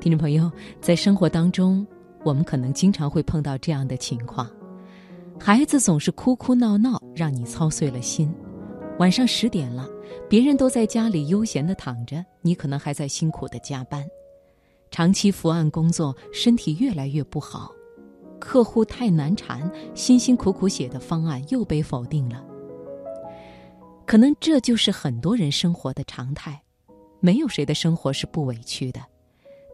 听众朋友，在生活当中，我们可能经常会碰到这样的情况：孩子总是哭哭闹闹，让你操碎了心；晚上十点了，别人都在家里悠闲的躺着，你可能还在辛苦的加班；长期伏案工作，身体越来越不好；客户太难缠，辛辛苦苦写的方案又被否定了。可能这就是很多人生活的常态，没有谁的生活是不委屈的。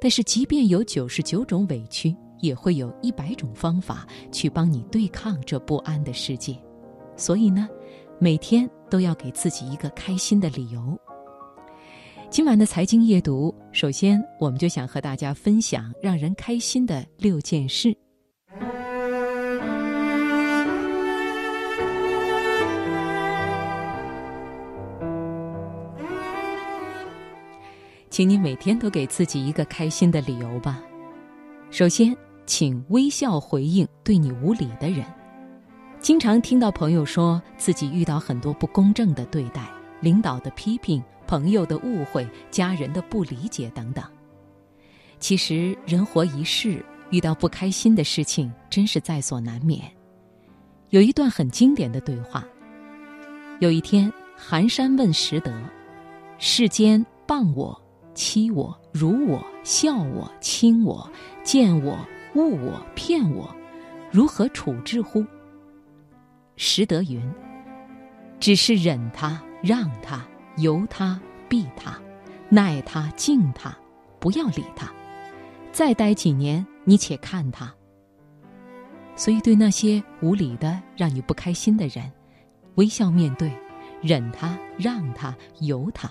但是，即便有九十九种委屈，也会有一百种方法去帮你对抗这不安的世界。所以呢，每天都要给自己一个开心的理由。今晚的财经夜读，首先我们就想和大家分享让人开心的六件事。请你每天都给自己一个开心的理由吧。首先，请微笑回应对你无理的人。经常听到朋友说自己遇到很多不公正的对待、领导的批评、朋友的误会、家人的不理解等等。其实，人活一世，遇到不开心的事情真是在所难免。有一段很经典的对话：有一天，寒山问拾得：“世间谤我。”欺我、辱我、笑我、轻我、见我、误我、骗我，如何处置乎？识得云：只是忍他、让他、由他、避他、耐他、敬他，不要理他。再待几年，你且看他。所以，对那些无理的、让你不开心的人，微笑面对，忍他、让他、由他。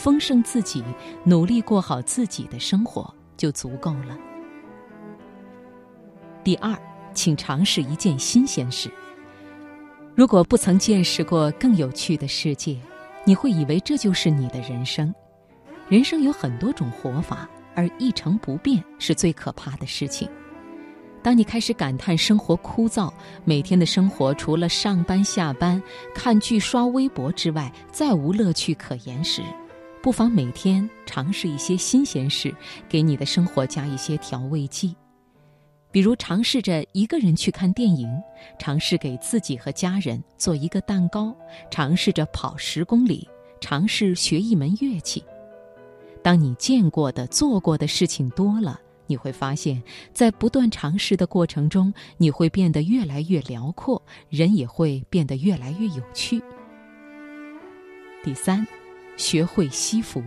丰盛自己，努力过好自己的生活就足够了。第二，请尝试一件新鲜事。如果不曾见识过更有趣的世界，你会以为这就是你的人生。人生有很多种活法，而一成不变是最可怕的事情。当你开始感叹生活枯燥，每天的生活除了上班、下班、看剧、刷微博之外，再无乐趣可言时，不妨每天尝试一些新鲜事，给你的生活加一些调味剂。比如，尝试着一个人去看电影，尝试给自己和家人做一个蛋糕，尝试着跑十公里，尝试学一门乐器。当你见过的、做过的事情多了，你会发现，在不断尝试的过程中，你会变得越来越辽阔，人也会变得越来越有趣。第三。学会惜福。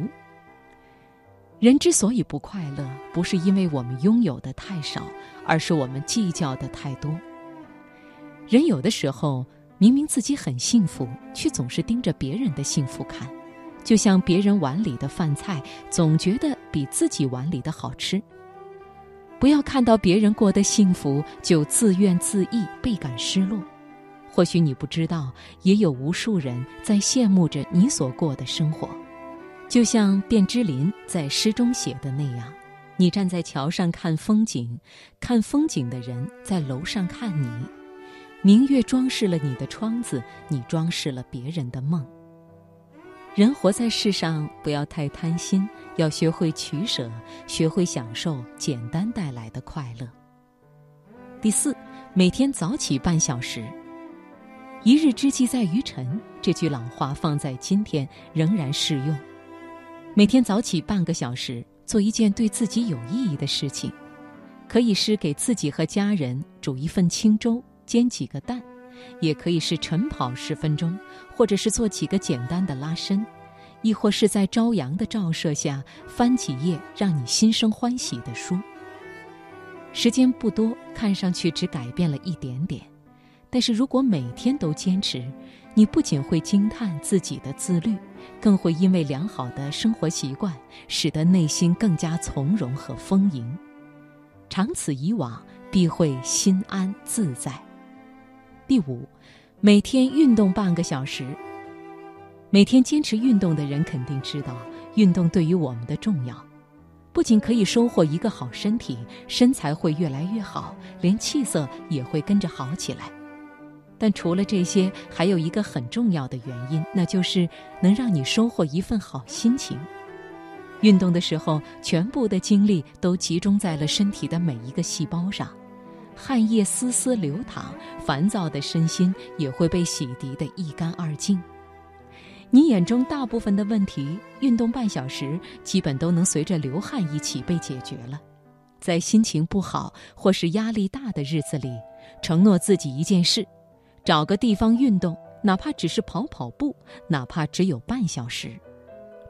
人之所以不快乐，不是因为我们拥有的太少，而是我们计较的太多。人有的时候明明自己很幸福，却总是盯着别人的幸福看，就像别人碗里的饭菜，总觉得比自己碗里的好吃。不要看到别人过得幸福，就自怨自艾，倍感失落。或许你不知道，也有无数人在羡慕着你所过的生活，就像卞之琳在诗中写的那样：“你站在桥上看风景，看风景的人在楼上看你。明月装饰了你的窗子，你装饰了别人的梦。人活在世上，不要太贪心，要学会取舍，学会享受简单带来的快乐。”第四，每天早起半小时。一日之计在于晨，这句老话放在今天仍然适用。每天早起半个小时，做一件对自己有意义的事情，可以是给自己和家人煮一份清粥、煎几个蛋，也可以是晨跑十分钟，或者是做几个简单的拉伸，亦或是在朝阳的照射下翻几页让你心生欢喜的书。时间不多，看上去只改变了一点点。但是如果每天都坚持，你不仅会惊叹自己的自律，更会因为良好的生活习惯，使得内心更加从容和丰盈。长此以往，必会心安自在。第五，每天运动半个小时。每天坚持运动的人肯定知道，运动对于我们的重要，不仅可以收获一个好身体，身材会越来越好，连气色也会跟着好起来。但除了这些，还有一个很重要的原因，那就是能让你收获一份好心情。运动的时候，全部的精力都集中在了身体的每一个细胞上，汗液丝丝流淌，烦躁的身心也会被洗涤得一干二净。你眼中大部分的问题，运动半小时，基本都能随着流汗一起被解决了。在心情不好或是压力大的日子里，承诺自己一件事：找个地方运动，哪怕只是跑跑步，哪怕只有半小时。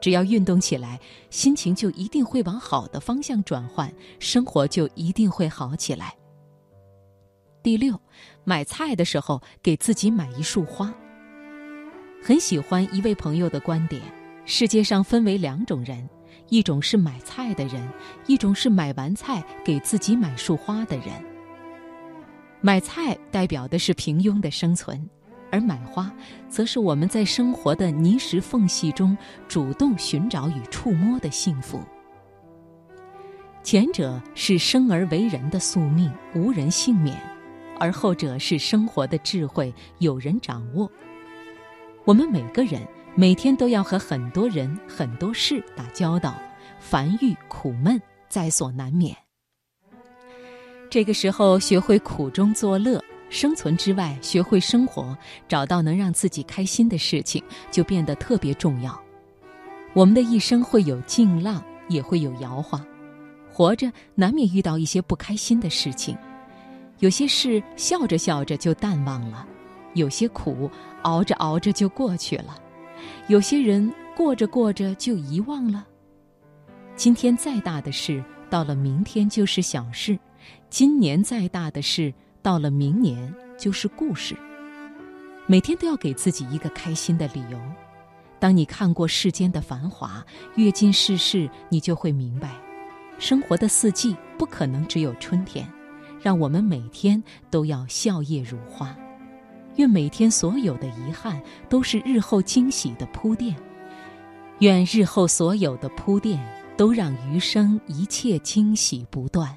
只要运动起来，心情就一定会往好的方向转换，生活就一定会好起来。第六，买菜的时候给自己买一束花。很喜欢一位朋友的观点：世界上分为两种人，一种是买菜的人，一种是买完菜给自己买束花的人。买菜代表的是平庸的生存，而买花，则是我们在生活的泥石缝隙中主动寻找与触摸的幸福。前者是生而为人的宿命，无人幸免；而后者是生活的智慧，有人掌握。我们每个人每天都要和很多人、很多事打交道，烦郁苦闷在所难免。这个时候，学会苦中作乐，生存之外，学会生活，找到能让自己开心的事情，就变得特别重要。我们的一生会有劲浪，也会有摇晃，活着难免遇到一些不开心的事情，有些事笑着笑着就淡忘了。有些苦熬着熬着就过去了，有些人过着过着就遗忘了。今天再大的事，到了明天就是小事；今年再大的事，到了明年就是故事。每天都要给自己一个开心的理由。当你看过世间的繁华，阅尽世事，你就会明白，生活的四季不可能只有春天。让我们每天都要笑靥如花。愿每天所有的遗憾都是日后惊喜的铺垫，愿日后所有的铺垫都让余生一切惊喜不断。